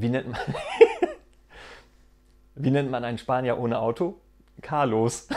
Wie nennt man, wie nennt man einen Spanier ohne Auto? Carlos.